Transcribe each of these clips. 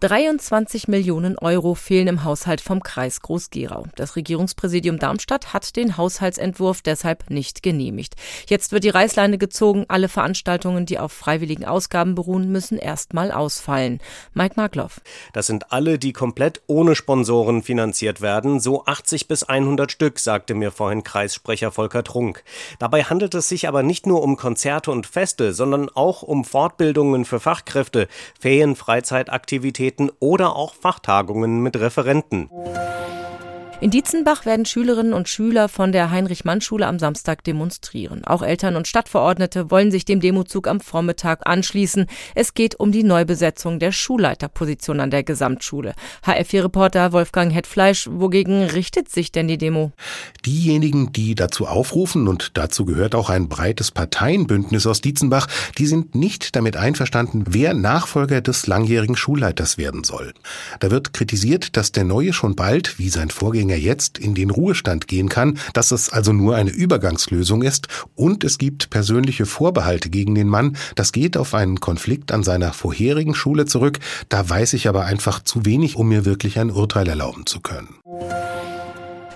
23 Millionen Euro fehlen im Haushalt vom Kreis Groß-Gerau. Das Regierungspräsidium Darmstadt hat den Haushaltsentwurf deshalb nicht genehmigt. Jetzt wird die Reißleine gezogen. Alle Veranstaltungen, die auf freiwilligen Ausgaben beruhen, müssen erstmal ausfallen. Mike Markloff. Das sind alle, die komplett ohne Sponsoren finanziert werden. So 80 bis 100 Stück, sagte mir vorhin Kreissprecher Volker Trunk. Dabei handelt es sich aber nicht nur um Konzerte und Feste, sondern auch um Fortbildungen für Fachkräfte, Ferien, Freizeitaktivitäten Universitäten oder auch Fachtagungen mit Referenten. In Dietzenbach werden Schülerinnen und Schüler von der Heinrich-Mann-Schule am Samstag demonstrieren. Auch Eltern und Stadtverordnete wollen sich dem Demozug am Vormittag anschließen. Es geht um die Neubesetzung der Schulleiterposition an der Gesamtschule. HF4-Reporter Wolfgang Hetfleisch, wogegen richtet sich denn die Demo? Diejenigen, die dazu aufrufen, und dazu gehört auch ein breites Parteienbündnis aus Dietzenbach, die sind nicht damit einverstanden, wer Nachfolger des langjährigen Schulleiters werden soll. Da wird kritisiert, dass der Neue schon bald, wie sein Vorgänger Vorgänger jetzt in den Ruhestand gehen kann, dass es also nur eine Übergangslösung ist und es gibt persönliche Vorbehalte gegen den Mann. Das geht auf einen Konflikt an seiner vorherigen Schule zurück. Da weiß ich aber einfach zu wenig, um mir wirklich ein Urteil erlauben zu können.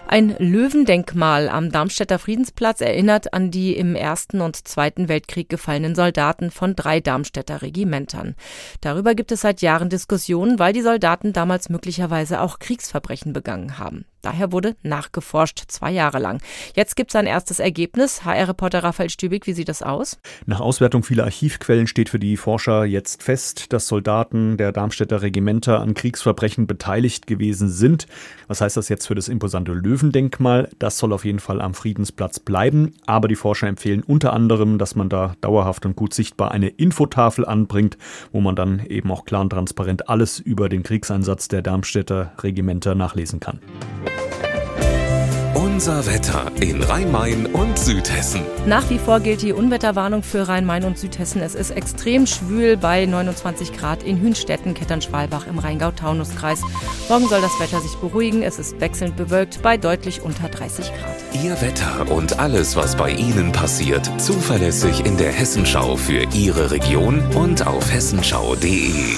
Ein Löwendenkmal am Darmstädter Friedensplatz erinnert an die im Ersten und Zweiten Weltkrieg gefallenen Soldaten von drei Darmstädter Regimentern. Darüber gibt es seit Jahren Diskussionen, weil die Soldaten damals möglicherweise auch Kriegsverbrechen begangen haben. Daher wurde nachgeforscht, zwei Jahre lang. Jetzt gibt es ein erstes Ergebnis. HR-Reporter Raphael Stübig, wie sieht das aus? Nach Auswertung vieler Archivquellen steht für die Forscher jetzt fest, dass Soldaten der Darmstädter Regimenter an Kriegsverbrechen beteiligt gewesen sind. Was heißt das jetzt für das imposante Löwendenkmal? Das soll auf jeden Fall am Friedensplatz bleiben. Aber die Forscher empfehlen unter anderem, dass man da dauerhaft und gut sichtbar eine Infotafel anbringt, wo man dann eben auch klar und transparent alles über den Kriegseinsatz der Darmstädter Regimenter nachlesen kann. Unser Wetter in Rhein-Main und Südhessen. Nach wie vor gilt die Unwetterwarnung für Rhein-Main und Südhessen. Es ist extrem schwül bei 29 Grad in Hünstetten, Kettern-Schwalbach im Rheingau-Taunus-Kreis. Morgen soll das Wetter sich beruhigen. Es ist wechselnd bewölkt bei deutlich unter 30 Grad. Ihr Wetter und alles, was bei Ihnen passiert, zuverlässig in der Hessenschau für Ihre Region und auf hessenschau.de.